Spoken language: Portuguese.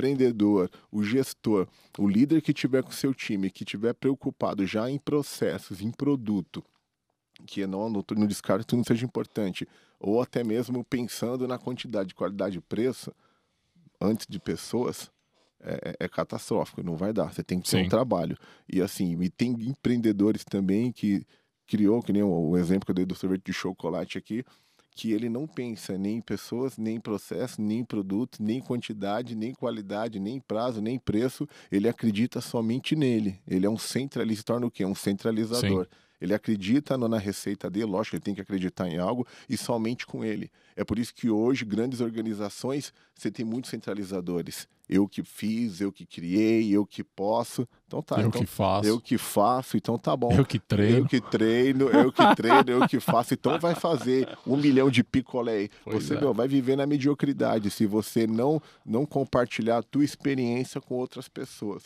empreendedor, o gestor, o líder que tiver com seu time, que tiver preocupado já em processos, em produto, que não, no, no descarto não seja importante, ou até mesmo pensando na quantidade, qualidade e preço, antes de pessoas, é, é, é catastrófico, não vai dar. Você tem que ter Sim. um trabalho. E assim, e tem empreendedores também que criou, que nem o, exemplo que eu dei do sorvete de chocolate aqui, que ele não pensa nem em pessoas, nem em processo, nem em produto, nem em quantidade, nem em qualidade, nem em prazo, nem em preço. Ele acredita somente nele. Ele é um centralista, se torna o quê? Um centralizador. Sim. Ele acredita na receita dele, lógico, ele tem que acreditar em algo e somente com ele. É por isso que hoje, grandes organizações, você tem muitos centralizadores. Eu que fiz, eu que criei, eu que posso. Então tá. Eu então, que faço. Eu que faço, então tá bom. Eu que treino. Eu que treino, eu que treino, eu que faço. Então vai fazer um milhão de picolé. Pois você é. meu, vai viver na mediocridade se você não, não compartilhar a tua experiência com outras pessoas.